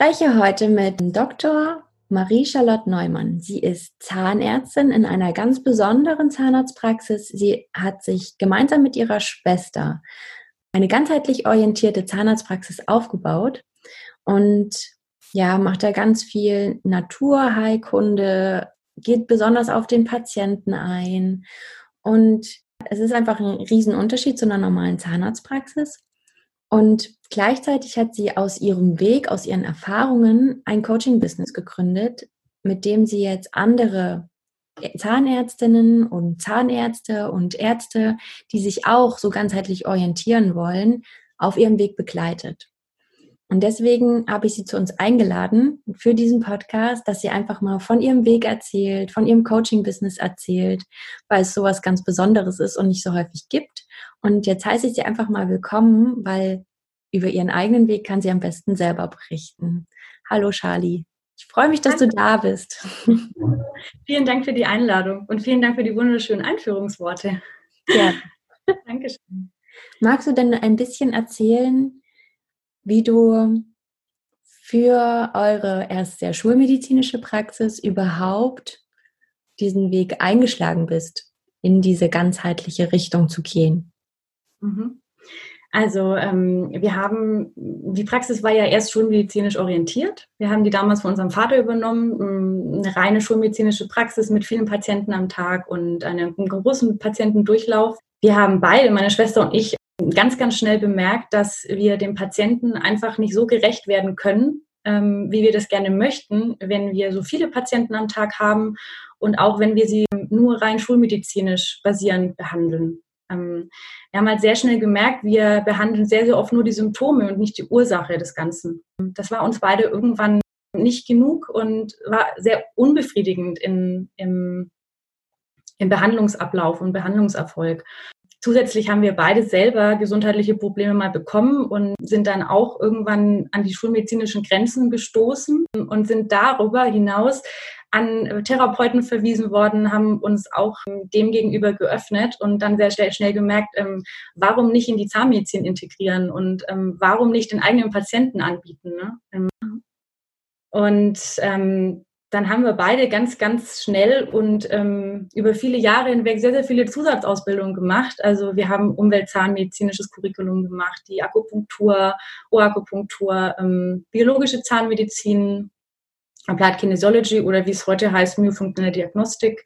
Spreche heute mit Dr. Marie-Charlotte Neumann. Sie ist Zahnärztin in einer ganz besonderen Zahnarztpraxis. Sie hat sich gemeinsam mit ihrer Schwester eine ganzheitlich orientierte Zahnarztpraxis aufgebaut und ja, macht da ganz viel Naturheilkunde, geht besonders auf den Patienten ein und es ist einfach ein Riesenunterschied zu einer normalen Zahnarztpraxis. Und gleichzeitig hat sie aus ihrem Weg, aus ihren Erfahrungen ein Coaching-Business gegründet, mit dem sie jetzt andere Zahnärztinnen und Zahnärzte und Ärzte, die sich auch so ganzheitlich orientieren wollen, auf ihrem Weg begleitet. Und deswegen habe ich sie zu uns eingeladen für diesen Podcast, dass sie einfach mal von ihrem Weg erzählt, von ihrem Coaching-Business erzählt, weil es sowas ganz Besonderes ist und nicht so häufig gibt. Und jetzt heiße ich sie einfach mal willkommen, weil über ihren eigenen Weg kann sie am besten selber berichten. Hallo Charlie. Ich freue mich, dass Danke. du da bist. Vielen Dank für die Einladung und vielen Dank für die wunderschönen Einführungsworte. Ja. Dankeschön. Magst du denn ein bisschen erzählen, wie du für eure erst sehr schulmedizinische Praxis überhaupt diesen Weg eingeschlagen bist, in diese ganzheitliche Richtung zu gehen? Mhm. Also ähm, wir haben, die Praxis war ja erst schulmedizinisch orientiert. Wir haben die damals von unserem Vater übernommen, ähm, eine reine schulmedizinische Praxis mit vielen Patienten am Tag und einem großen Patientendurchlauf. Wir haben beide, meine Schwester und ich, ganz, ganz schnell bemerkt, dass wir dem Patienten einfach nicht so gerecht werden können, ähm, wie wir das gerne möchten, wenn wir so viele Patienten am Tag haben und auch wenn wir sie nur rein schulmedizinisch basierend behandeln. Ähm, wir haben halt sehr schnell gemerkt, wir behandeln sehr, sehr oft nur die Symptome und nicht die Ursache des Ganzen. Das war uns beide irgendwann nicht genug und war sehr unbefriedigend in, im, im Behandlungsablauf und Behandlungserfolg. Zusätzlich haben wir beide selber gesundheitliche Probleme mal bekommen und sind dann auch irgendwann an die schulmedizinischen Grenzen gestoßen und sind darüber hinaus an Therapeuten verwiesen worden, haben uns auch dem gegenüber geöffnet und dann sehr schnell, schnell gemerkt, ähm, warum nicht in die Zahnmedizin integrieren und ähm, warum nicht den eigenen Patienten anbieten. Ne? Ähm, und ähm, dann haben wir beide ganz, ganz schnell und ähm, über viele Jahre hinweg sehr, sehr viele Zusatzausbildungen gemacht. Also wir haben Umweltzahnmedizinisches Curriculum gemacht, die Akupunktur, Oakupunktur, ähm, biologische Zahnmedizin, Applied Kinesiology oder wie es heute heißt, myofunktionelle Diagnostik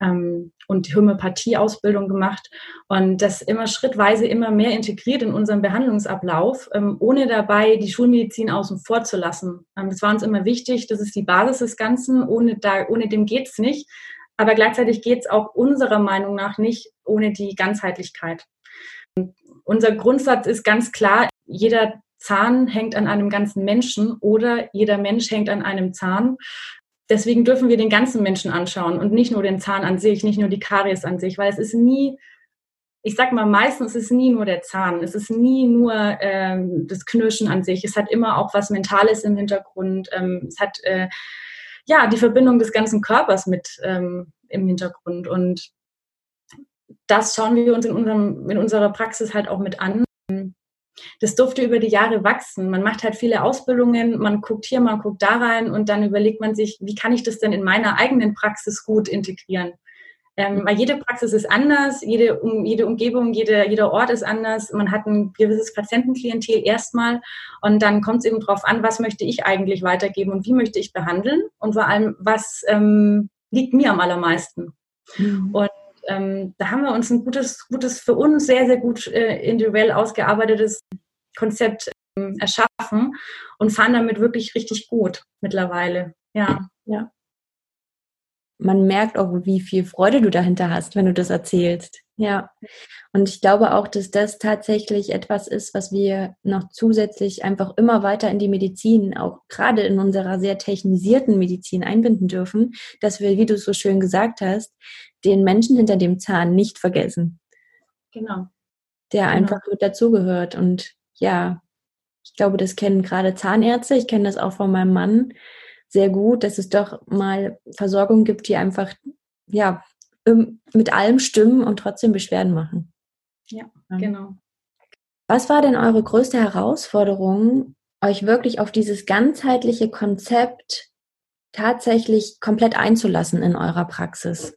ähm, und Homöopathie-Ausbildung gemacht und das immer schrittweise immer mehr integriert in unseren Behandlungsablauf, ähm, ohne dabei die Schulmedizin außen vor zu lassen. Ähm, das war uns immer wichtig, das ist die Basis des Ganzen, ohne, da, ohne dem geht's nicht. Aber gleichzeitig geht's auch unserer Meinung nach nicht ohne die Ganzheitlichkeit. Unser Grundsatz ist ganz klar, jeder Zahn hängt an einem ganzen Menschen oder jeder Mensch hängt an einem Zahn deswegen dürfen wir den ganzen Menschen anschauen und nicht nur den Zahn an sich, nicht nur die Karies an sich, weil es ist nie, ich sag mal, meistens ist es nie nur der Zahn, es ist nie nur ähm, das Knirschen an sich, es hat immer auch was Mentales im Hintergrund, ähm, es hat äh, ja die Verbindung des ganzen Körpers mit ähm, im Hintergrund. Und das schauen wir uns in, unserem, in unserer Praxis halt auch mit an das durfte über die Jahre wachsen. Man macht halt viele Ausbildungen, man guckt hier, man guckt da rein und dann überlegt man sich, wie kann ich das denn in meiner eigenen Praxis gut integrieren? Ähm, weil jede Praxis ist anders, jede, um, jede Umgebung, jede, jeder Ort ist anders. Man hat ein gewisses Patientenklientel erstmal und dann kommt es eben darauf an, was möchte ich eigentlich weitergeben und wie möchte ich behandeln und vor allem, was ähm, liegt mir am allermeisten. Mhm. Und ähm, da haben wir uns ein gutes, gutes, für uns sehr, sehr gut äh, individuell ausgearbeitetes Konzept ähm, erschaffen und fahren damit wirklich richtig gut mittlerweile. Ja. Ja. man merkt auch, wie viel Freude du dahinter hast, wenn du das erzählst. Ja. Und ich glaube auch, dass das tatsächlich etwas ist, was wir noch zusätzlich einfach immer weiter in die Medizin, auch gerade in unserer sehr technisierten Medizin einbinden dürfen, dass wir, wie du so schön gesagt hast, den Menschen hinter dem Zahn nicht vergessen. Genau. Der genau. einfach mit dazugehört. Und ja, ich glaube, das kennen gerade Zahnärzte. Ich kenne das auch von meinem Mann sehr gut, dass es doch mal Versorgung gibt, die einfach, ja, mit allem stimmen und trotzdem Beschwerden machen. Ja, genau. Was war denn eure größte Herausforderung, euch wirklich auf dieses ganzheitliche Konzept tatsächlich komplett einzulassen in eurer Praxis?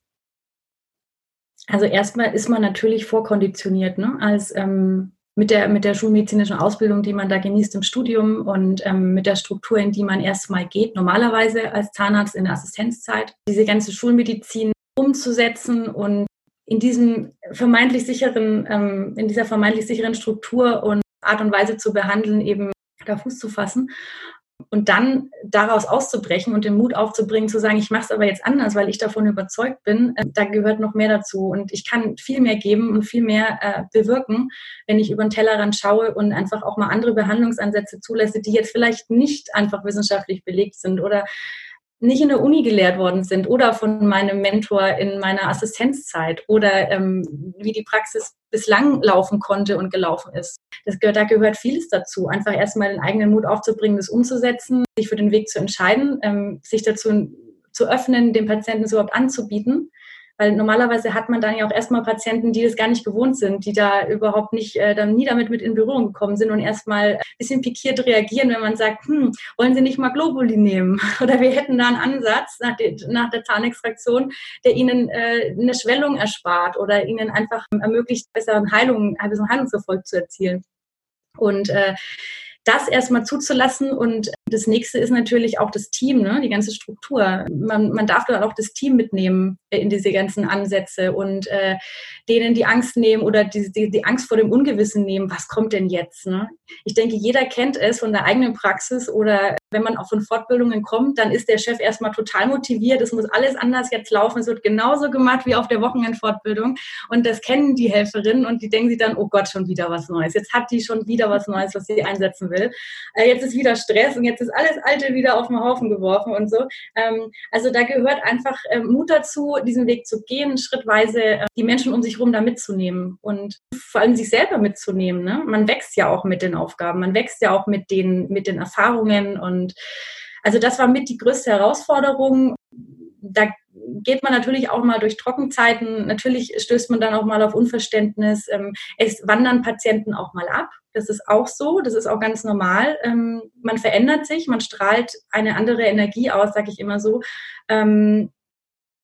Also erstmal ist man natürlich vorkonditioniert, ne? als ähm, mit der, mit der schulmedizinischen Ausbildung, die man da genießt im Studium und ähm, mit der Struktur, in die man erstmal geht, normalerweise als Zahnarzt in der Assistenzzeit, diese ganze Schulmedizin umzusetzen und in diesem vermeintlich sicheren, ähm, in dieser vermeintlich sicheren Struktur und Art und Weise zu behandeln, eben da Fuß zu fassen und dann daraus auszubrechen und den Mut aufzubringen, zu sagen, ich mache es aber jetzt anders, weil ich davon überzeugt bin, äh, da gehört noch mehr dazu. Und ich kann viel mehr geben und viel mehr äh, bewirken, wenn ich über den Tellerrand schaue und einfach auch mal andere Behandlungsansätze zulasse, die jetzt vielleicht nicht einfach wissenschaftlich belegt sind oder nicht in der Uni gelehrt worden sind oder von meinem Mentor in meiner Assistenzzeit oder ähm, wie die Praxis bislang laufen konnte und gelaufen ist. Das gehört, da gehört vieles dazu. Einfach erstmal den eigenen Mut aufzubringen, das umzusetzen, sich für den Weg zu entscheiden, ähm, sich dazu zu öffnen, dem Patienten es überhaupt anzubieten weil normalerweise hat man dann ja auch erstmal Patienten, die das gar nicht gewohnt sind, die da überhaupt nicht, äh, dann nie damit mit in Berührung gekommen sind und erstmal ein bisschen pikiert reagieren, wenn man sagt, hm, wollen Sie nicht mal Globuli nehmen? Oder wir hätten da einen Ansatz nach, der, nach der Zahnextraktion, der Ihnen äh, eine Schwellung erspart oder Ihnen einfach ermöglicht, besseren Heilung, besseren Heilungserfolg zu erzielen. Und äh, das erstmal zuzulassen. Und das nächste ist natürlich auch das Team, ne? die ganze Struktur. Man, man darf dann auch das Team mitnehmen in diese ganzen Ansätze und äh, denen die Angst nehmen oder die, die, die Angst vor dem Ungewissen nehmen. Was kommt denn jetzt? Ne? Ich denke, jeder kennt es von der eigenen Praxis oder wenn man auch von Fortbildungen kommt, dann ist der Chef erstmal total motiviert. Es muss alles anders jetzt laufen. Es wird genauso gemacht wie auf der Wochenendfortbildung. Und das kennen die Helferinnen und die denken sich dann, oh Gott, schon wieder was Neues. Jetzt hat die schon wieder was Neues, was sie einsetzen will. Äh, jetzt ist wieder Stress und jetzt ist alles Alte wieder auf den Haufen geworfen und so. Ähm, also da gehört einfach äh, Mut dazu, diesen Weg zu gehen, schrittweise äh, die Menschen um sich herum da mitzunehmen und vor allem sich selber mitzunehmen. Ne? Man wächst ja auch mit den Aufgaben, man wächst ja auch mit den, mit den Erfahrungen und also das war mit die größte Herausforderung. Da geht man natürlich auch mal durch Trockenzeiten. Natürlich stößt man dann auch mal auf Unverständnis. Ähm, es wandern Patienten auch mal ab. Das ist auch so. Das ist auch ganz normal. Ähm, man verändert sich, man strahlt eine andere Energie aus, sage ich immer so. Ähm,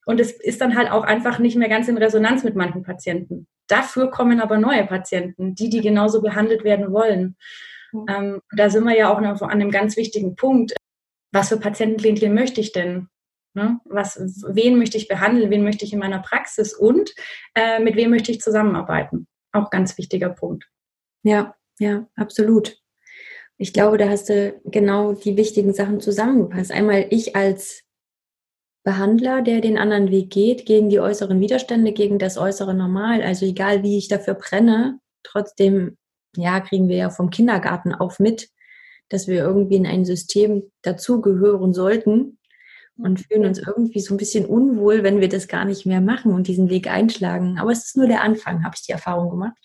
und es ist dann halt auch einfach nicht mehr ganz in Resonanz mit manchen Patienten. Dafür kommen aber neue Patienten, die, die genauso behandelt werden wollen. Mhm. da sind wir ja auch noch an einem ganz wichtigen Punkt. Was für Patientenklientel möchte ich denn? Ne? Was, wen möchte ich behandeln, wen möchte ich in meiner Praxis und äh, mit wem möchte ich zusammenarbeiten? Auch ganz wichtiger Punkt. Ja, ja, absolut. Ich glaube, da hast du genau die wichtigen Sachen zusammengepasst. Einmal ich als Behandler, der den anderen Weg geht, gegen die äußeren Widerstände, gegen das äußere Normal. Also egal, wie ich dafür brenne, trotzdem, ja, kriegen wir ja vom Kindergarten auf mit, dass wir irgendwie in ein System dazugehören sollten und fühlen uns irgendwie so ein bisschen unwohl, wenn wir das gar nicht mehr machen und diesen Weg einschlagen. Aber es ist nur der Anfang, habe ich die Erfahrung gemacht.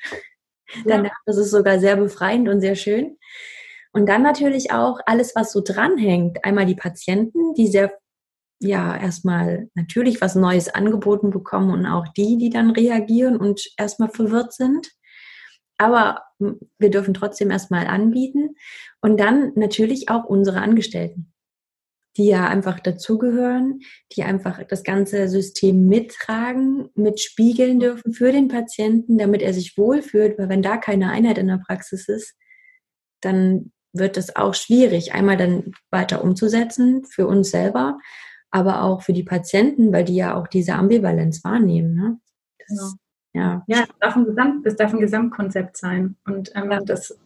Ja. ist es sogar sehr befreiend und sehr schön. Und dann natürlich auch alles, was so dranhängt. Einmal die Patienten, die sehr, ja, erstmal natürlich was Neues angeboten bekommen und auch die, die dann reagieren und erstmal verwirrt sind. Aber wir dürfen trotzdem erstmal anbieten. Und dann natürlich auch unsere Angestellten die ja einfach dazugehören, die einfach das ganze System mittragen, mitspiegeln dürfen für den Patienten, damit er sich wohlfühlt, weil wenn da keine Einheit in der Praxis ist, dann wird es auch schwierig, einmal dann weiter umzusetzen für uns selber, aber auch für die Patienten, weil die ja auch diese Ambivalenz wahrnehmen. Ne? Das, genau. Ja, ja es, darf ein Gesamt, es darf ein Gesamtkonzept sein. Und ähm, ja. das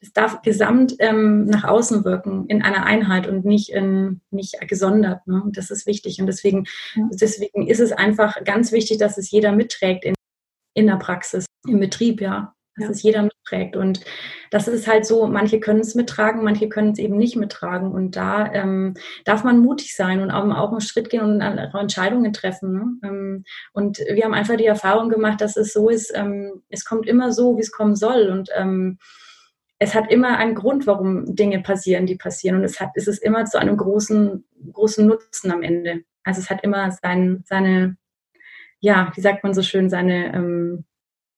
das darf gesamt ähm, nach außen wirken, in einer Einheit und nicht, in, nicht gesondert. Ne? Das ist wichtig. Und deswegen, ja. deswegen ist es einfach ganz wichtig, dass es jeder mitträgt in, in der Praxis, im Betrieb, ja dass ja. es jeder mitträgt. Und das ist halt so, manche können es mittragen, manche können es eben nicht mittragen. Und da ähm, darf man mutig sein und auch, auch einen Schritt gehen und Entscheidungen treffen. Ne? Ähm, und wir haben einfach die Erfahrung gemacht, dass es so ist, ähm, es kommt immer so, wie es kommen soll. Und ähm, es hat immer einen Grund, warum Dinge passieren, die passieren. Und es, hat, es ist immer zu einem großen, großen Nutzen am Ende. Also es hat immer sein, seine, ja, wie sagt man so schön, seine, ähm,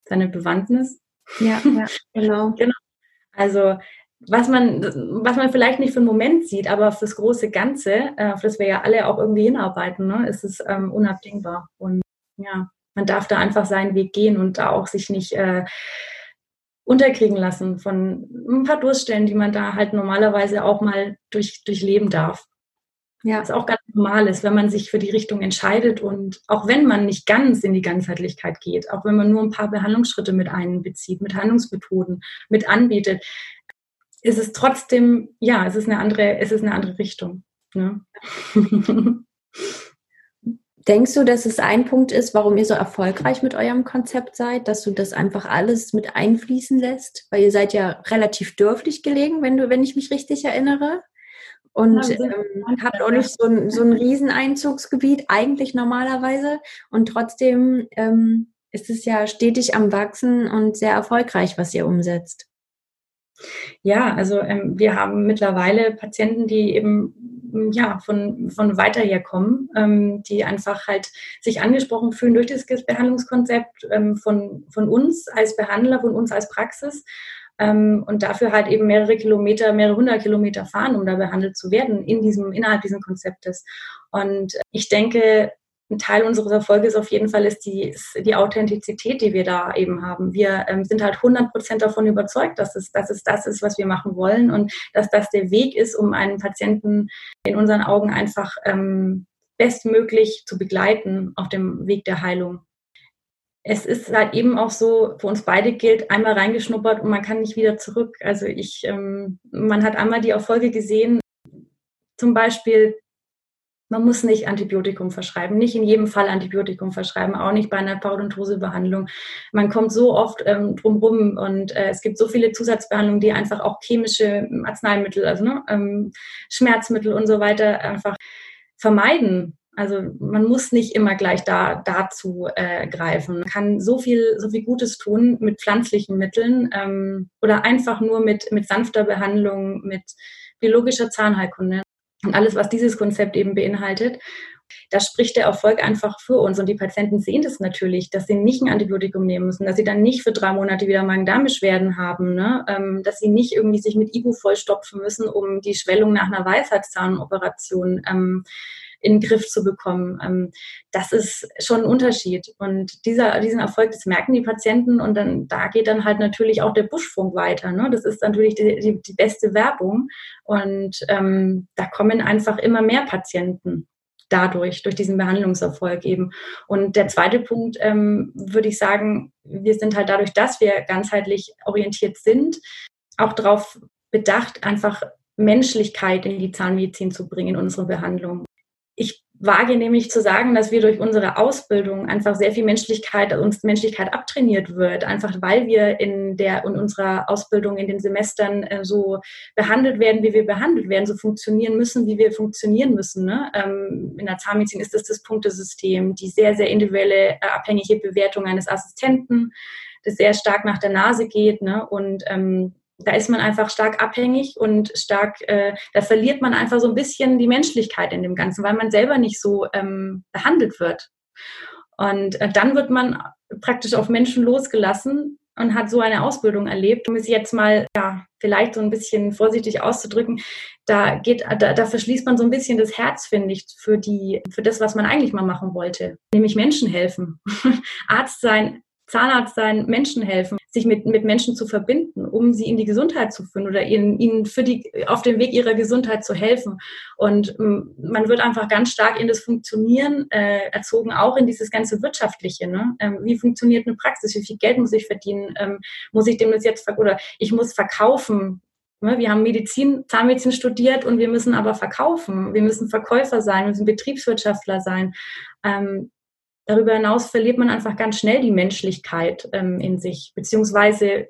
seine Bewandtnis. Ja, ja genau. genau. Also was man, was man vielleicht nicht für einen Moment sieht, aber fürs große Ganze, äh, auf das wir ja alle auch irgendwie hinarbeiten, ne, ist es ähm, unabdingbar. Und ja, man darf da einfach seinen Weg gehen und da auch sich nicht äh, unterkriegen lassen von ein paar Durststellen, die man da halt normalerweise auch mal durch, durchleben darf. Ja. Was auch ganz normal ist, wenn man sich für die Richtung entscheidet und auch wenn man nicht ganz in die Ganzheitlichkeit geht, auch wenn man nur ein paar Behandlungsschritte mit einbezieht, mit Handlungsmethoden, mit anbietet, ist es trotzdem, ja, es ist eine andere, es ist eine andere Richtung. Ne? Denkst du, dass es ein Punkt ist, warum ihr so erfolgreich mit eurem Konzept seid, dass du das einfach alles mit einfließen lässt? Weil ihr seid ja relativ dörflich gelegen, wenn du, wenn ich mich richtig erinnere und ähm, hat auch nicht so ein, so ein Rieseneinzugsgebiet eigentlich normalerweise. Und trotzdem ähm, ist es ja stetig am Wachsen und sehr erfolgreich, was ihr umsetzt. Ja, also ähm, wir haben mittlerweile Patienten, die eben ja von, von weiter her kommen, ähm, die einfach halt sich angesprochen fühlen durch das Behandlungskonzept ähm, von, von uns als Behandler, von uns als Praxis ähm, und dafür halt eben mehrere Kilometer, mehrere hundert Kilometer fahren, um da behandelt zu werden in diesem, innerhalb dieses Konzeptes. Und ich denke, ein Teil unseres Erfolges auf jeden Fall ist die, ist die Authentizität, die wir da eben haben. Wir ähm, sind halt 100 Prozent davon überzeugt, dass es, dass es das ist, was wir machen wollen und dass das der Weg ist, um einen Patienten in unseren Augen einfach ähm, bestmöglich zu begleiten auf dem Weg der Heilung es ist halt eben auch so, für uns beide gilt, einmal reingeschnuppert und man kann nicht wieder zurück. Also ich, ähm, man hat einmal die Erfolge gesehen, zum Beispiel, man muss nicht Antibiotikum verschreiben, nicht in jedem Fall Antibiotikum verschreiben, auch nicht bei einer Parodontosebehandlung. Man kommt so oft ähm, drumherum und äh, es gibt so viele Zusatzbehandlungen, die einfach auch chemische Arzneimittel, also ne, ähm, Schmerzmittel und so weiter einfach vermeiden. Also man muss nicht immer gleich da dazu äh, greifen. Man kann so viel, so viel Gutes tun mit pflanzlichen Mitteln ähm, oder einfach nur mit, mit sanfter Behandlung, mit biologischer Zahnheilkunde und alles, was dieses Konzept eben beinhaltet. Da spricht der Erfolg einfach für uns. Und die Patienten sehen das natürlich, dass sie nicht ein Antibiotikum nehmen müssen, dass sie dann nicht für drei Monate wieder Magen-Darm-Beschwerden haben, ne? Ähm, dass sie nicht irgendwie sich mit Ibu vollstopfen müssen, um die Schwellung nach einer Weisheitszahnoperation ähm, in den Griff zu bekommen. Ähm, das ist schon ein Unterschied. Und dieser, diesen Erfolg, das merken die Patienten und dann da geht dann halt natürlich auch der Buschfunk weiter. Ne? Das ist natürlich die, die, die beste Werbung. Und ähm, da kommen einfach immer mehr Patienten dadurch, durch diesen Behandlungserfolg eben. Und der zweite Punkt, ähm, würde ich sagen, wir sind halt dadurch, dass wir ganzheitlich orientiert sind, auch darauf bedacht, einfach Menschlichkeit in die Zahnmedizin zu bringen in unsere Behandlung ich wage nämlich zu sagen, dass wir durch unsere Ausbildung einfach sehr viel Menschlichkeit, uns Menschlichkeit abtrainiert wird, einfach weil wir in der in unserer Ausbildung in den Semestern äh, so behandelt werden, wie wir behandelt werden, so funktionieren müssen, wie wir funktionieren müssen. Ne? Ähm, in der Zahnmedizin ist das das Punktesystem, die sehr sehr individuelle äh, abhängige Bewertung eines Assistenten, das sehr stark nach der Nase geht ne? und ähm, da ist man einfach stark abhängig und stark, äh, da verliert man einfach so ein bisschen die Menschlichkeit in dem Ganzen, weil man selber nicht so ähm, behandelt wird. Und äh, dann wird man praktisch auf Menschen losgelassen und hat so eine Ausbildung erlebt, um es jetzt mal ja, vielleicht so ein bisschen vorsichtig auszudrücken, da geht, da, da verschließt man so ein bisschen das Herz, finde ich, für die, für das, was man eigentlich mal machen wollte, nämlich Menschen helfen, Arzt sein, Zahnarzt sein, Menschen helfen sich mit, mit Menschen zu verbinden, um sie in die Gesundheit zu führen oder ihnen, ihnen für die, auf dem Weg ihrer Gesundheit zu helfen. Und ähm, man wird einfach ganz stark in das Funktionieren äh, erzogen, auch in dieses ganze Wirtschaftliche. Ne? Ähm, wie funktioniert eine Praxis? Wie viel Geld muss ich verdienen? Ähm, muss ich dem das jetzt, oder ich muss verkaufen? Ne? Wir haben Medizin, Zahnmedizin studiert und wir müssen aber verkaufen. Wir müssen Verkäufer sein, wir müssen Betriebswirtschaftler sein. Ähm, darüber hinaus verliert man einfach ganz schnell die Menschlichkeit ähm, in sich, beziehungsweise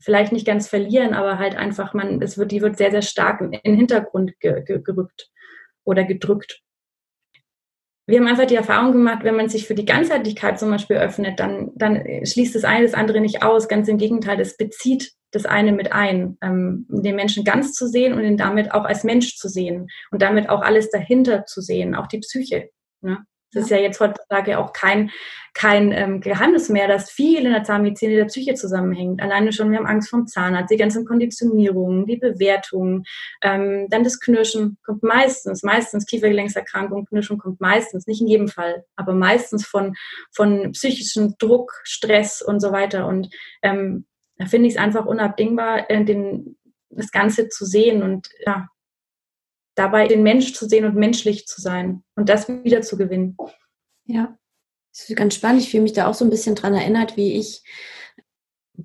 vielleicht nicht ganz verlieren, aber halt einfach, man, es wird, die wird sehr, sehr stark in den Hintergrund ge, ge, gerückt oder gedrückt. Wir haben einfach die Erfahrung gemacht, wenn man sich für die Ganzheitlichkeit zum Beispiel öffnet, dann, dann schließt das eine das andere nicht aus. Ganz im Gegenteil, es bezieht das eine mit ein, ähm, den Menschen ganz zu sehen und ihn damit auch als Mensch zu sehen und damit auch alles dahinter zu sehen, auch die Psyche. Ne? Das ist ja jetzt heutzutage auch kein, kein ähm, Geheimnis mehr, dass viel in der Zahnmedizin in der Psyche zusammenhängt. Alleine schon, wir haben Angst vom Zahnarzt, die ganzen Konditionierungen, die Bewertungen, ähm, dann das Knirschen kommt meistens, meistens Kiefergelenkserkrankung, Knirschen kommt meistens, nicht in jedem Fall, aber meistens von, von psychischem Druck, Stress und so weiter. Und ähm, da finde ich es einfach unabdingbar, äh, den, das Ganze zu sehen und ja, dabei den Mensch zu sehen und menschlich zu sein und das wieder zu gewinnen. Ja, das ist ganz spannend. Ich fühle mich da auch so ein bisschen dran erinnert, wie ich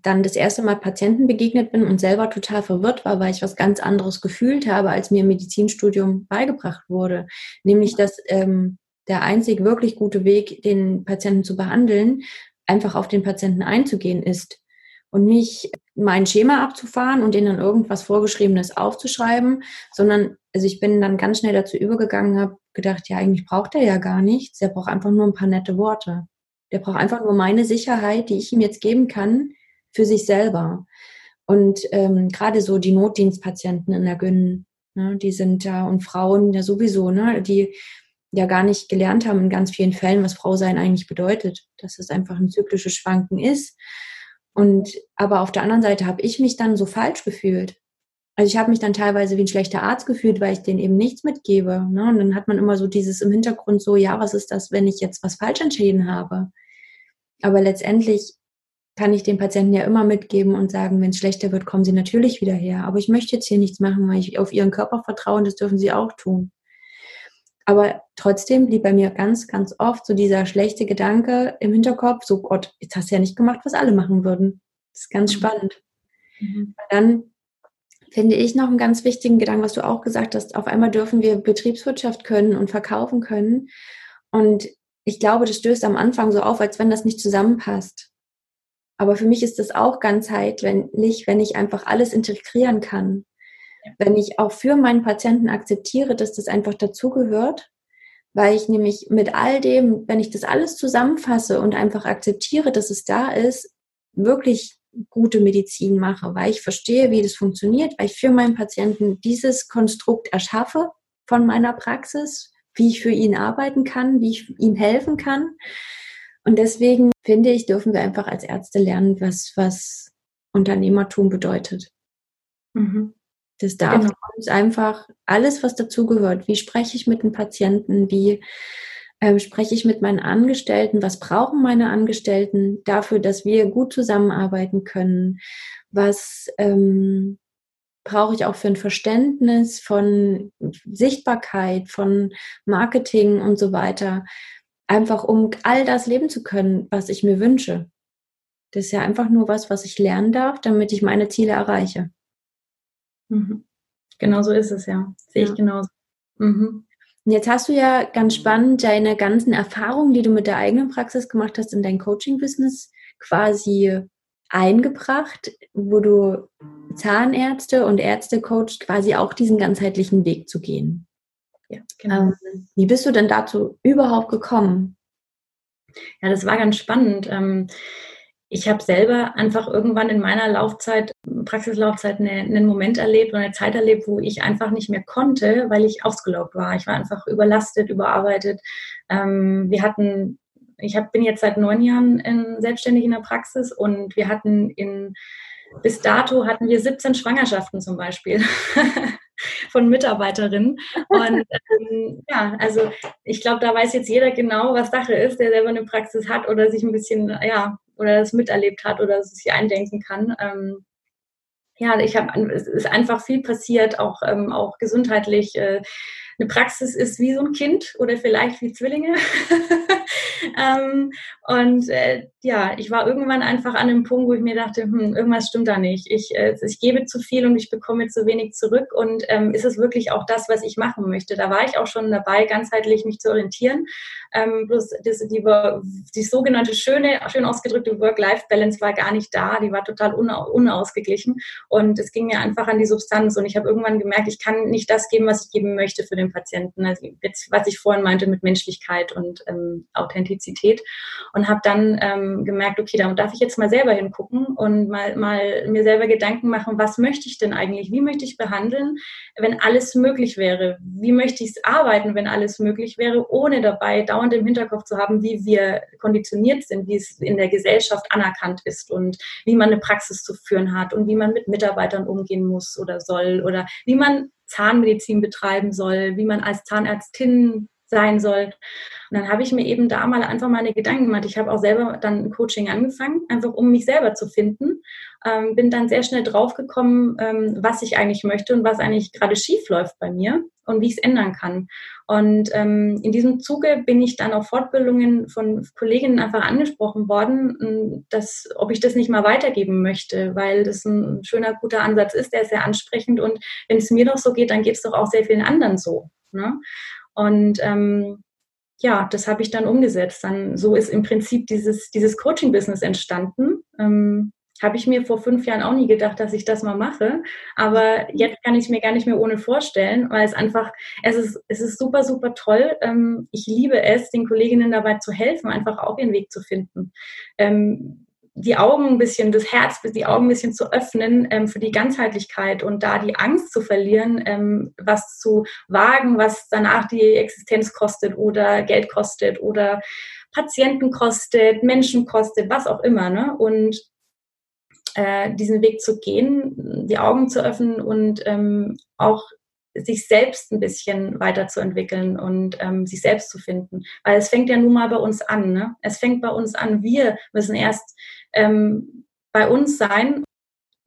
dann das erste Mal Patienten begegnet bin und selber total verwirrt war, weil ich was ganz anderes gefühlt habe, als mir im Medizinstudium beigebracht wurde. Nämlich, dass ähm, der einzig wirklich gute Weg, den Patienten zu behandeln, einfach auf den Patienten einzugehen ist und nicht mein Schema abzufahren und ihnen dann irgendwas Vorgeschriebenes aufzuschreiben, sondern also ich bin dann ganz schnell dazu übergegangen, habe gedacht, ja, eigentlich braucht er ja gar nichts, er braucht einfach nur ein paar nette Worte. Der braucht einfach nur meine Sicherheit, die ich ihm jetzt geben kann, für sich selber. Und ähm, gerade so die Notdienstpatienten in der Gyn, ne, die sind ja, und Frauen ja sowieso, ne, die ja gar nicht gelernt haben in ganz vielen Fällen, was Frau sein eigentlich bedeutet, dass es einfach ein zyklisches Schwanken ist und aber auf der anderen Seite habe ich mich dann so falsch gefühlt. Also ich habe mich dann teilweise wie ein schlechter Arzt gefühlt, weil ich denen eben nichts mitgebe. Ne? Und dann hat man immer so dieses im Hintergrund so, ja, was ist das, wenn ich jetzt was falsch entschieden habe? Aber letztendlich kann ich den Patienten ja immer mitgeben und sagen, wenn es schlechter wird, kommen sie natürlich wieder her. Aber ich möchte jetzt hier nichts machen, weil ich auf ihren Körper vertraue und das dürfen sie auch tun. Aber trotzdem blieb bei mir ganz, ganz oft so dieser schlechte Gedanke im Hinterkopf, so Gott, jetzt hast du ja nicht gemacht, was alle machen würden. Das ist ganz mhm. spannend. Mhm. Dann finde ich noch einen ganz wichtigen Gedanken, was du auch gesagt hast. Auf einmal dürfen wir Betriebswirtschaft können und verkaufen können. Und ich glaube, das stößt am Anfang so auf, als wenn das nicht zusammenpasst. Aber für mich ist das auch ganzheitlich, wenn ich einfach alles integrieren kann. Wenn ich auch für meinen Patienten akzeptiere, dass das einfach dazugehört, weil ich nämlich mit all dem, wenn ich das alles zusammenfasse und einfach akzeptiere, dass es da ist, wirklich gute Medizin mache, weil ich verstehe, wie das funktioniert, weil ich für meinen Patienten dieses Konstrukt erschaffe von meiner Praxis, wie ich für ihn arbeiten kann, wie ich ihm helfen kann. Und deswegen finde ich, dürfen wir einfach als Ärzte lernen, was, was Unternehmertum bedeutet. Mhm. Das darf genau. uns einfach alles, was dazugehört. Wie spreche ich mit den Patienten? Wie ähm, spreche ich mit meinen Angestellten? Was brauchen meine Angestellten dafür, dass wir gut zusammenarbeiten können? Was ähm, brauche ich auch für ein Verständnis von Sichtbarkeit, von Marketing und so weiter? Einfach um all das leben zu können, was ich mir wünsche. Das ist ja einfach nur was, was ich lernen darf, damit ich meine Ziele erreiche. Mhm. Genau so ist es ja. Sehe ja. ich genauso. Mhm. Und jetzt hast du ja ganz spannend deine ganzen Erfahrungen, die du mit der eigenen Praxis gemacht hast, in dein Coaching-Business quasi eingebracht, wo du Zahnärzte und Ärzte coacht, quasi auch diesen ganzheitlichen Weg zu gehen. Ja, genau. Ähm, wie bist du denn dazu überhaupt gekommen? Ja, das war ganz spannend. Ähm, ich habe selber einfach irgendwann in meiner Laufzeit, Praxislaufzeit, eine, einen Moment erlebt und eine Zeit erlebt, wo ich einfach nicht mehr konnte, weil ich ausgelaugt war. Ich war einfach überlastet, überarbeitet. Ähm, wir hatten, ich hab, bin jetzt seit neun Jahren in, selbstständig in der Praxis und wir hatten in bis dato hatten wir 17 Schwangerschaften zum Beispiel von Mitarbeiterinnen. Und ähm, ja, also ich glaube, da weiß jetzt jeder genau, was Sache ist, der selber eine Praxis hat oder sich ein bisschen ja, oder das miterlebt hat oder sich eindenken kann. Ähm, ja, ich habe, es ist einfach viel passiert, auch, ähm, auch gesundheitlich. Äh, eine Praxis ist wie so ein Kind oder vielleicht wie Zwillinge. ähm, und äh, ja, ich war irgendwann einfach an einem Punkt, wo ich mir dachte, hm, irgendwas stimmt da nicht. Ich, äh, ich gebe zu viel und ich bekomme zu wenig zurück. Und ähm, ist es wirklich auch das, was ich machen möchte? Da war ich auch schon dabei, ganzheitlich mich zu orientieren. Ähm, bloß das, die, die sogenannte schöne, schön ausgedrückte Work-Life-Balance war gar nicht da. Die war total unausgeglichen. Und es ging mir einfach an die Substanz. Und ich habe irgendwann gemerkt, ich kann nicht das geben, was ich geben möchte für den Patienten. Also jetzt, was ich vorhin meinte mit Menschlichkeit und ähm, Authentizität. Und habe dann ähm, gemerkt, okay, da darf ich jetzt mal selber hingucken und mal, mal mir selber Gedanken machen, was möchte ich denn eigentlich? Wie möchte ich behandeln, wenn alles möglich wäre? Wie möchte ich arbeiten, wenn alles möglich wäre, ohne dabei dauernd im Hinterkopf zu haben, wie wir konditioniert sind, wie es in der Gesellschaft anerkannt ist und wie man eine Praxis zu führen hat und wie man mit Mitarbeitern umgehen muss oder soll oder wie man Zahnmedizin betreiben soll, wie man als Zahnärztin sein soll. Und dann habe ich mir eben da mal einfach meine Gedanken gemacht. Ich habe auch selber dann ein Coaching angefangen, einfach um mich selber zu finden. Ähm, bin dann sehr schnell draufgekommen, ähm, was ich eigentlich möchte und was eigentlich gerade schief läuft bei mir und wie ich es ändern kann. Und ähm, in diesem Zuge bin ich dann auf Fortbildungen von Kolleginnen einfach angesprochen worden, dass, ob ich das nicht mal weitergeben möchte, weil das ein schöner, guter Ansatz ist, der ist sehr ansprechend und wenn es mir doch so geht, dann geht es doch auch sehr vielen anderen so. Ne? Und ähm, ja, das habe ich dann umgesetzt. Dann so ist im Prinzip dieses, dieses Coaching-Business entstanden. Ähm, habe ich mir vor fünf Jahren auch nie gedacht, dass ich das mal mache. Aber jetzt kann ich es mir gar nicht mehr ohne vorstellen, weil es einfach, es ist, es ist super, super toll. Ähm, ich liebe es, den Kolleginnen dabei zu helfen, einfach auch ihren Weg zu finden. Die Augen ein bisschen, das Herz, die Augen ein bisschen zu öffnen ähm, für die Ganzheitlichkeit und da die Angst zu verlieren, ähm, was zu wagen, was danach die Existenz kostet oder Geld kostet oder Patienten kostet, Menschen kostet, was auch immer. Ne? Und äh, diesen Weg zu gehen, die Augen zu öffnen und ähm, auch sich selbst ein bisschen weiterzuentwickeln und ähm, sich selbst zu finden. Weil es fängt ja nun mal bei uns an. Ne? Es fängt bei uns an. Wir müssen erst ähm, bei uns sein,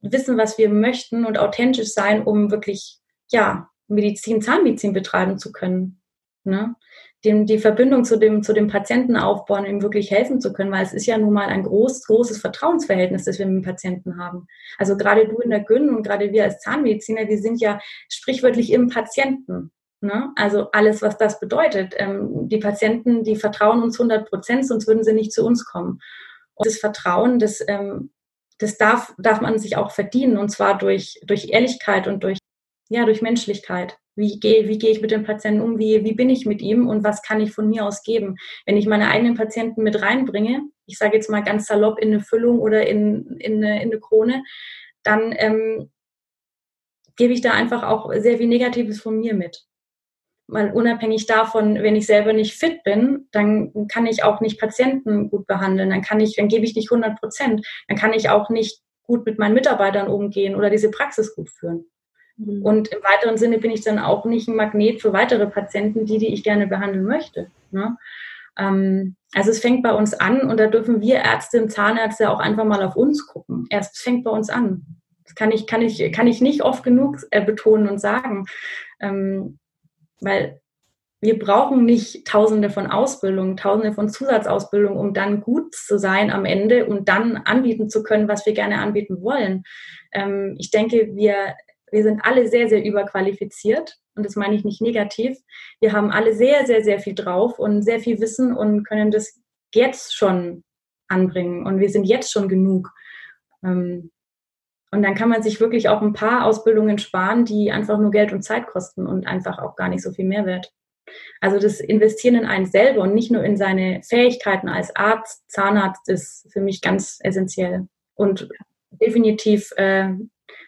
wissen, was wir möchten und authentisch sein, um wirklich, ja, Medizin, Zahnmedizin betreiben zu können. Ne? Dem, die Verbindung zu dem, zu dem Patienten aufbauen, ihm wirklich helfen zu können, weil es ist ja nun mal ein groß, großes Vertrauensverhältnis, das wir mit dem Patienten haben. Also gerade du in der Gyn und gerade wir als Zahnmediziner, wir sind ja sprichwörtlich im Patienten. Ne? Also alles, was das bedeutet. Ähm, die Patienten, die vertrauen uns 100 Prozent, sonst würden sie nicht zu uns kommen. Und das Vertrauen, das, ähm, das darf, darf man sich auch verdienen und zwar durch, durch Ehrlichkeit und durch, ja, durch Menschlichkeit. Wie gehe, wie gehe ich mit dem Patienten um? Wie, wie bin ich mit ihm und was kann ich von mir aus geben? Wenn ich meine eigenen Patienten mit reinbringe, ich sage jetzt mal ganz salopp in eine Füllung oder in, in, eine, in eine Krone, dann ähm, gebe ich da einfach auch sehr viel Negatives von mir mit mal unabhängig davon, wenn ich selber nicht fit bin, dann kann ich auch nicht Patienten gut behandeln, dann kann ich, dann gebe ich nicht 100 Prozent, dann kann ich auch nicht gut mit meinen Mitarbeitern umgehen oder diese Praxis gut führen. Mhm. Und im weiteren Sinne bin ich dann auch nicht ein Magnet für weitere Patienten, die, die ich gerne behandeln möchte. Ne? Ähm, also es fängt bei uns an und da dürfen wir Ärzte und Zahnärzte auch einfach mal auf uns gucken. Erst fängt bei uns an. Das kann ich, kann ich, kann ich nicht oft genug äh, betonen und sagen. Ähm, weil wir brauchen nicht tausende von Ausbildungen, tausende von Zusatzausbildungen, um dann gut zu sein am Ende und dann anbieten zu können, was wir gerne anbieten wollen. Ähm, ich denke, wir, wir sind alle sehr, sehr überqualifiziert und das meine ich nicht negativ. Wir haben alle sehr, sehr, sehr viel drauf und sehr viel Wissen und können das jetzt schon anbringen und wir sind jetzt schon genug. Ähm, und dann kann man sich wirklich auch ein paar Ausbildungen sparen, die einfach nur Geld und Zeit kosten und einfach auch gar nicht so viel Mehrwert. Also das Investieren in einen selber und nicht nur in seine Fähigkeiten als Arzt, Zahnarzt ist für mich ganz essentiell und definitiv äh,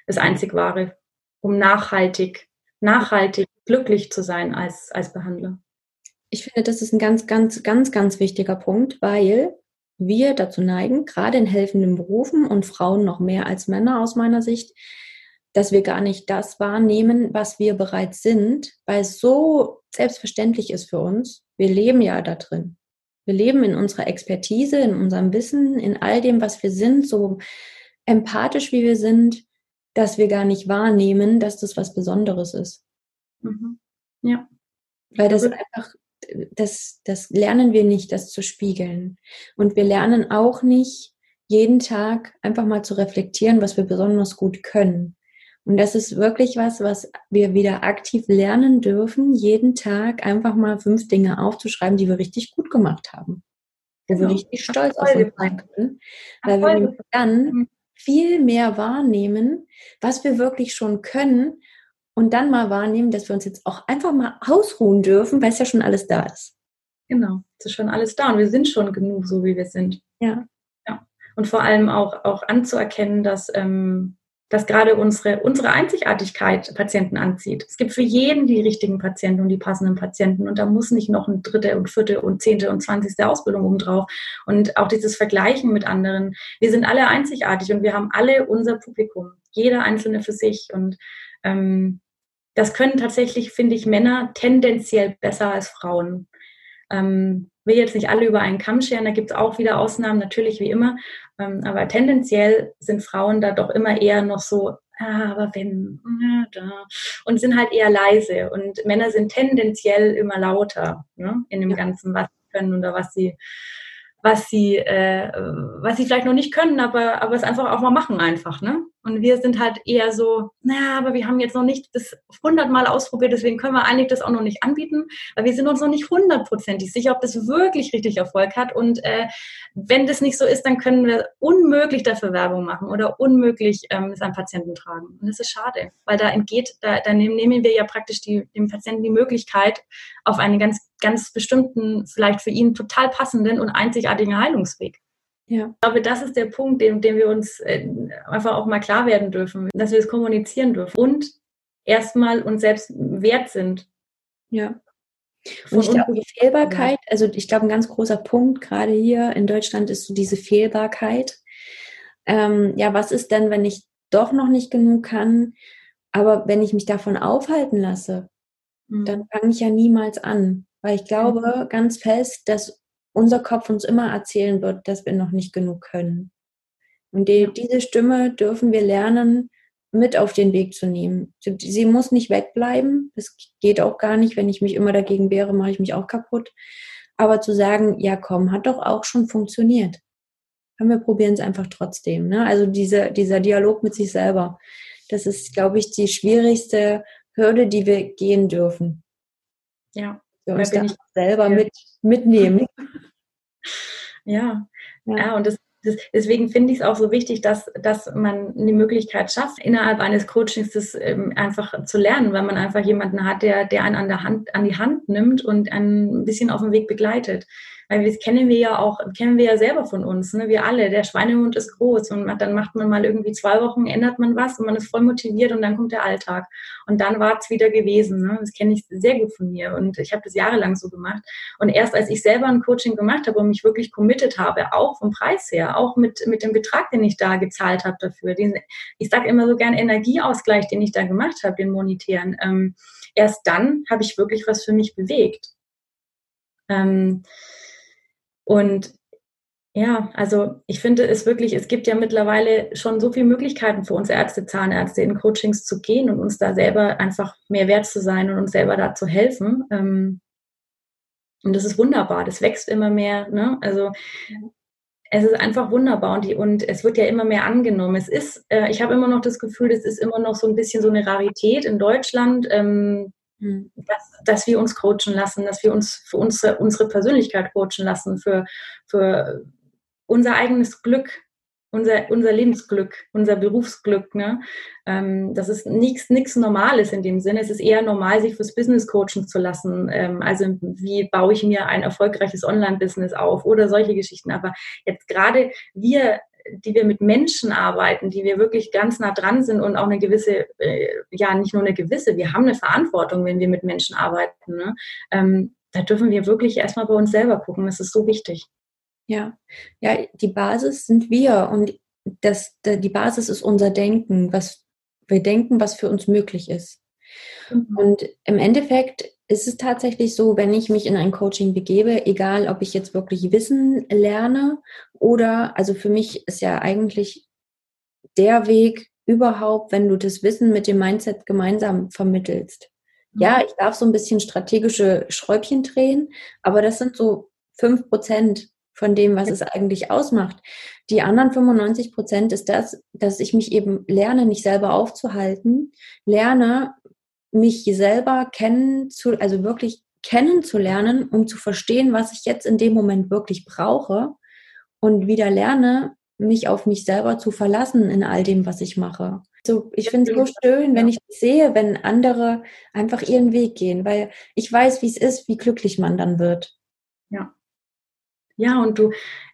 das einzig wahre, um nachhaltig, nachhaltig glücklich zu sein als, als Behandler. Ich finde, das ist ein ganz, ganz, ganz, ganz wichtiger Punkt, weil wir dazu neigen, gerade in helfenden Berufen und Frauen noch mehr als Männer aus meiner Sicht, dass wir gar nicht das wahrnehmen, was wir bereits sind, weil es so selbstverständlich ist für uns. Wir leben ja da drin. Wir leben in unserer Expertise, in unserem Wissen, in all dem, was wir sind, so empathisch wie wir sind, dass wir gar nicht wahrnehmen, dass das was Besonderes ist. Mhm. Ja. Weil das einfach, das, das lernen wir nicht, das zu spiegeln. Und wir lernen auch nicht, jeden Tag einfach mal zu reflektieren, was wir besonders gut können. Und das ist wirklich was, was wir wieder aktiv lernen dürfen, jeden Tag einfach mal fünf Dinge aufzuschreiben, die wir richtig gut gemacht haben. Wo genau. wir richtig stolz auf uns sein können. Weil wir dann. Viel mehr wahrnehmen, was wir wirklich schon können und dann mal wahrnehmen, dass wir uns jetzt auch einfach mal ausruhen dürfen, weil es ja schon alles da ist. Genau, es ist schon alles da und wir sind schon genug, so wie wir sind. Ja. ja. Und vor allem auch, auch anzuerkennen, dass ähm, dass gerade unsere, unsere Einzigartigkeit Patienten anzieht. Es gibt für jeden die richtigen Patienten und die passenden Patienten und da muss nicht noch eine dritte und vierte und zehnte und zwanzigste Ausbildung obendrauf. Und auch dieses Vergleichen mit anderen. Wir sind alle einzigartig und wir haben alle unser Publikum, jeder einzelne für sich und ähm, das können tatsächlich, finde ich, Männer tendenziell besser als Frauen. Ähm, will jetzt nicht alle über einen Kamm scheren, da gibt es auch wieder Ausnahmen, natürlich wie immer. Ähm, aber tendenziell sind Frauen da doch immer eher noch so, ah, aber wenn, ja, da. Und sind halt eher leise. Und Männer sind tendenziell immer lauter ne, in dem ja. Ganzen, was sie können oder was sie was sie, äh, was sie vielleicht noch nicht können, aber, aber es einfach auch mal machen einfach, ne? Und wir sind halt eher so, naja, aber wir haben jetzt noch nicht das hundertmal ausprobiert, deswegen können wir eigentlich das auch noch nicht anbieten, weil wir sind uns noch nicht hundertprozentig sicher, ob das wirklich richtig Erfolg hat. Und äh, wenn das nicht so ist, dann können wir unmöglich dafür Werbung machen oder unmöglich ähm, es an Patienten tragen. Und das ist schade, weil da entgeht, da, da nehmen wir ja praktisch die, dem Patienten die Möglichkeit, auf einen ganz, ganz bestimmten, vielleicht für ihn total passenden und einzigartigen Heilungsweg. Ja. Ich glaube, das ist der Punkt, dem, dem wir uns äh, einfach auch mal klar werden dürfen, dass wir es kommunizieren dürfen und erstmal uns selbst wert sind. Ja. Und ich glaube, die Fehlbarkeit, also ich glaube, ein ganz großer Punkt gerade hier in Deutschland ist so diese Fehlbarkeit. Ähm, ja, was ist denn, wenn ich doch noch nicht genug kann, aber wenn ich mich davon aufhalten lasse, mhm. dann fange ich ja niemals an. Weil ich glaube mhm. ganz fest, dass unser Kopf uns immer erzählen wird, dass wir noch nicht genug können. Und die, diese Stimme dürfen wir lernen, mit auf den Weg zu nehmen. Sie, sie muss nicht wegbleiben. Das geht auch gar nicht. Wenn ich mich immer dagegen wehre, mache ich mich auch kaputt. Aber zu sagen, ja komm, hat doch auch schon funktioniert. Und wir probieren es einfach trotzdem. Ne? Also diese, dieser Dialog mit sich selber. Das ist, glaube ich, die schwierigste Hürde, die wir gehen dürfen. Ja. Wir uns da selber mit, mitnehmen. Ja, ja. ja und das, das, deswegen finde ich es auch so wichtig, dass, dass man die Möglichkeit schafft, innerhalb eines Coachings das ähm, einfach zu lernen, weil man einfach jemanden hat, der, der einen an, der Hand, an die Hand nimmt und ein bisschen auf dem Weg begleitet. Weil das kennen wir ja auch, kennen wir ja selber von uns, ne? wir alle. Der Schweinehund ist groß und dann macht man mal irgendwie zwei Wochen, ändert man was und man ist voll motiviert und dann kommt der Alltag. Und dann war es wieder gewesen. Ne? Das kenne ich sehr gut von mir und ich habe das jahrelang so gemacht. Und erst als ich selber ein Coaching gemacht habe und mich wirklich committed habe, auch vom Preis her, auch mit, mit dem Betrag, den ich da gezahlt habe dafür, den, ich sage immer so gern Energieausgleich, den ich da gemacht habe, den monetären, ähm, erst dann habe ich wirklich was für mich bewegt. Ähm, und ja, also ich finde es wirklich, es gibt ja mittlerweile schon so viele Möglichkeiten für uns Ärzte, Zahnärzte in Coachings zu gehen und uns da selber einfach mehr wert zu sein und uns selber da zu helfen. Ähm, und das ist wunderbar, das wächst immer mehr. Ne? Also es ist einfach wunderbar und, die, und es wird ja immer mehr angenommen. Es ist, äh, ich habe immer noch das Gefühl, das ist immer noch so ein bisschen so eine Rarität in Deutschland. Ähm, hm. Dass, dass wir uns coachen lassen, dass wir uns für unsere, unsere Persönlichkeit coachen lassen, für, für unser eigenes Glück, unser, unser Lebensglück, unser Berufsglück. Ne? Ähm, das ist nichts Normales in dem Sinne. Es ist eher normal, sich fürs Business coachen zu lassen. Ähm, also wie baue ich mir ein erfolgreiches Online-Business auf oder solche Geschichten. Aber jetzt gerade wir die wir mit Menschen arbeiten, die wir wirklich ganz nah dran sind und auch eine gewisse, äh, ja, nicht nur eine gewisse, wir haben eine Verantwortung, wenn wir mit Menschen arbeiten. Ne? Ähm, da dürfen wir wirklich erstmal bei uns selber gucken. Das ist so wichtig. Ja, ja, die Basis sind wir und das, die Basis ist unser Denken, was wir denken, was für uns möglich ist. Mhm. Und im Endeffekt ist es tatsächlich so, wenn ich mich in ein Coaching begebe, egal ob ich jetzt wirklich Wissen lerne oder, also für mich ist ja eigentlich der Weg überhaupt, wenn du das Wissen mit dem Mindset gemeinsam vermittelst. Ja, mhm. ich darf so ein bisschen strategische Schräubchen drehen, aber das sind so fünf Prozent von dem, was es eigentlich ausmacht. Die anderen 95 Prozent ist das, dass ich mich eben lerne, nicht selber aufzuhalten, lerne, mich selber kennen zu, also wirklich kennenzulernen, um zu verstehen, was ich jetzt in dem Moment wirklich brauche und wieder lerne, mich auf mich selber zu verlassen in all dem, was ich mache. So, ich finde es so schön, wenn ich sehe, wenn andere einfach ihren Weg gehen, weil ich weiß, wie es ist, wie glücklich man dann wird. Ja. Ja, und du,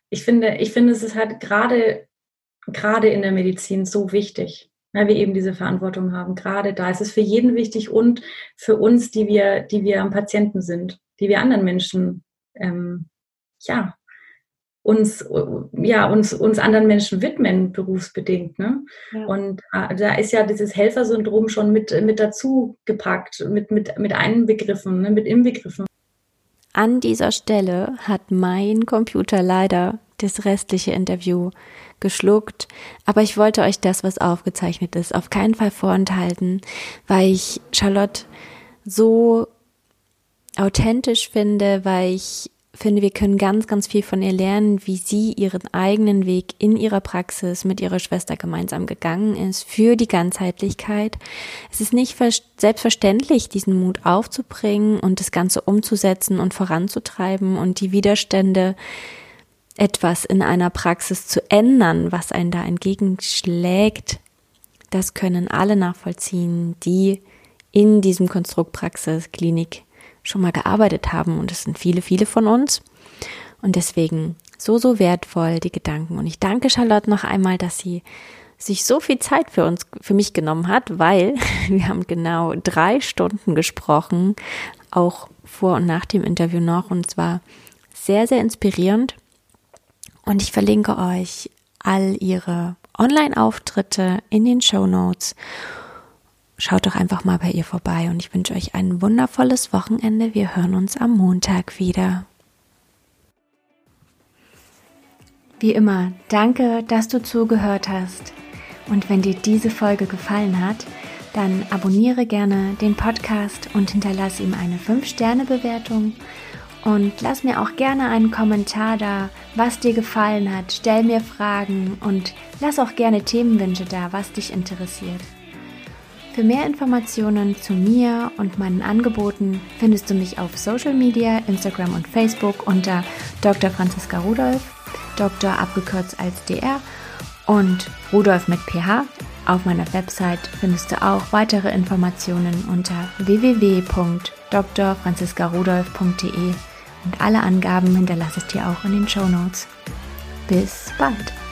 ich finde, ich finde, es ist halt gerade, gerade in der Medizin so wichtig, weil wir eben diese Verantwortung haben. Gerade da ist es für jeden wichtig und für uns, die wir, die wir am Patienten sind, die wir anderen Menschen, ähm, ja, uns, ja, uns, uns anderen Menschen widmen, berufsbedingt. Ne? Ja. Und äh, da ist ja dieses Helfersyndrom schon mit, mit dazu gepackt, mit, mit, mit einbegriffen, ne? mit inbegriffen. An dieser Stelle hat mein Computer leider das restliche Interview geschluckt. Aber ich wollte euch das, was aufgezeichnet ist, auf keinen Fall vorenthalten, weil ich Charlotte so authentisch finde, weil ich finde, wir können ganz, ganz viel von ihr lernen, wie sie ihren eigenen Weg in ihrer Praxis mit ihrer Schwester gemeinsam gegangen ist für die Ganzheitlichkeit. Es ist nicht selbstverständlich, diesen Mut aufzubringen und das Ganze umzusetzen und voranzutreiben und die Widerstände etwas in einer Praxis zu ändern, was einen da entgegenschlägt, das können alle nachvollziehen, die in diesem Konstrukt Praxis, Klinik schon mal gearbeitet haben. Und es sind viele, viele von uns. Und deswegen so, so wertvoll die Gedanken. Und ich danke Charlotte noch einmal, dass sie sich so viel Zeit für uns, für mich genommen hat, weil wir haben genau drei Stunden gesprochen, auch vor und nach dem Interview noch. Und zwar sehr, sehr inspirierend. Und ich verlinke euch all ihre Online-Auftritte in den Show Notes. Schaut doch einfach mal bei ihr vorbei und ich wünsche euch ein wundervolles Wochenende. Wir hören uns am Montag wieder. Wie immer, danke, dass du zugehört hast. Und wenn dir diese Folge gefallen hat, dann abonniere gerne den Podcast und hinterlasse ihm eine 5-Sterne-Bewertung und lass mir auch gerne einen Kommentar da, was dir gefallen hat. Stell mir Fragen und lass auch gerne Themenwünsche da, was dich interessiert. Für mehr Informationen zu mir und meinen Angeboten findest du mich auf Social Media, Instagram und Facebook unter Dr. Franziska Rudolf, Dr. abgekürzt als DR und Rudolf mit PH. Auf meiner Website findest du auch weitere Informationen unter www.drfranziskarudolf.de und alle Angaben hinterlasse ich dir auch in den Show Notes. Bis bald!